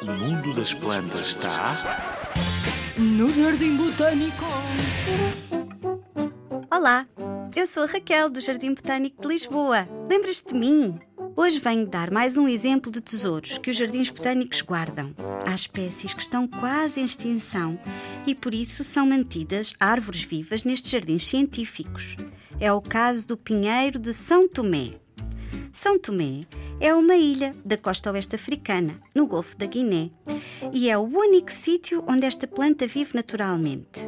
O mundo das plantas está. No Jardim Botânico. Olá, eu sou a Raquel do Jardim Botânico de Lisboa. Lembras-te de mim? Hoje venho dar mais um exemplo de tesouros que os jardins botânicos guardam. Há espécies que estão quase em extinção e por isso são mantidas árvores vivas nestes jardins científicos. É o caso do pinheiro de São Tomé. São Tomé é uma ilha da costa oeste africana, no Golfo da Guiné, e é o único sítio onde esta planta vive naturalmente.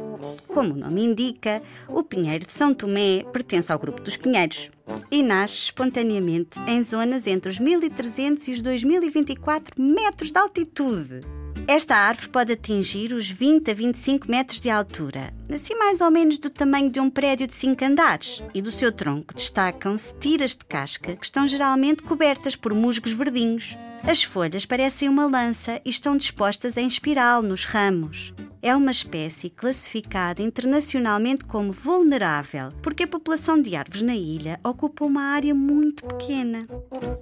Como o nome indica, o pinheiro de São Tomé pertence ao grupo dos pinheiros e nasce espontaneamente em zonas entre os 1300 e os 2024 metros de altitude. Esta árvore pode atingir os 20 a 25 metros de altura, assim mais ou menos do tamanho de um prédio de 5 andares, e do seu tronco destacam-se tiras de casca que estão geralmente cobertas por musgos verdinhos. As folhas parecem uma lança e estão dispostas em espiral nos ramos. É uma espécie classificada internacionalmente como vulnerável, porque a população de árvores na ilha ocupa uma área muito pequena.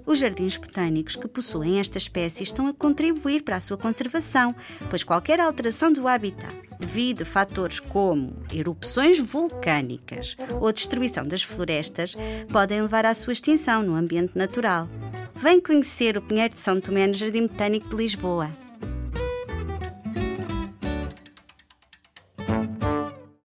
Os jardins botânicos que possuem esta espécie estão a contribuir para a sua conservação, pois qualquer alteração do habitat devido a fatores como erupções vulcânicas ou destruição das florestas, podem levar à sua extinção no ambiente natural. Vem conhecer o Pinheiro de São Tomé no Jardim Botânico de Lisboa.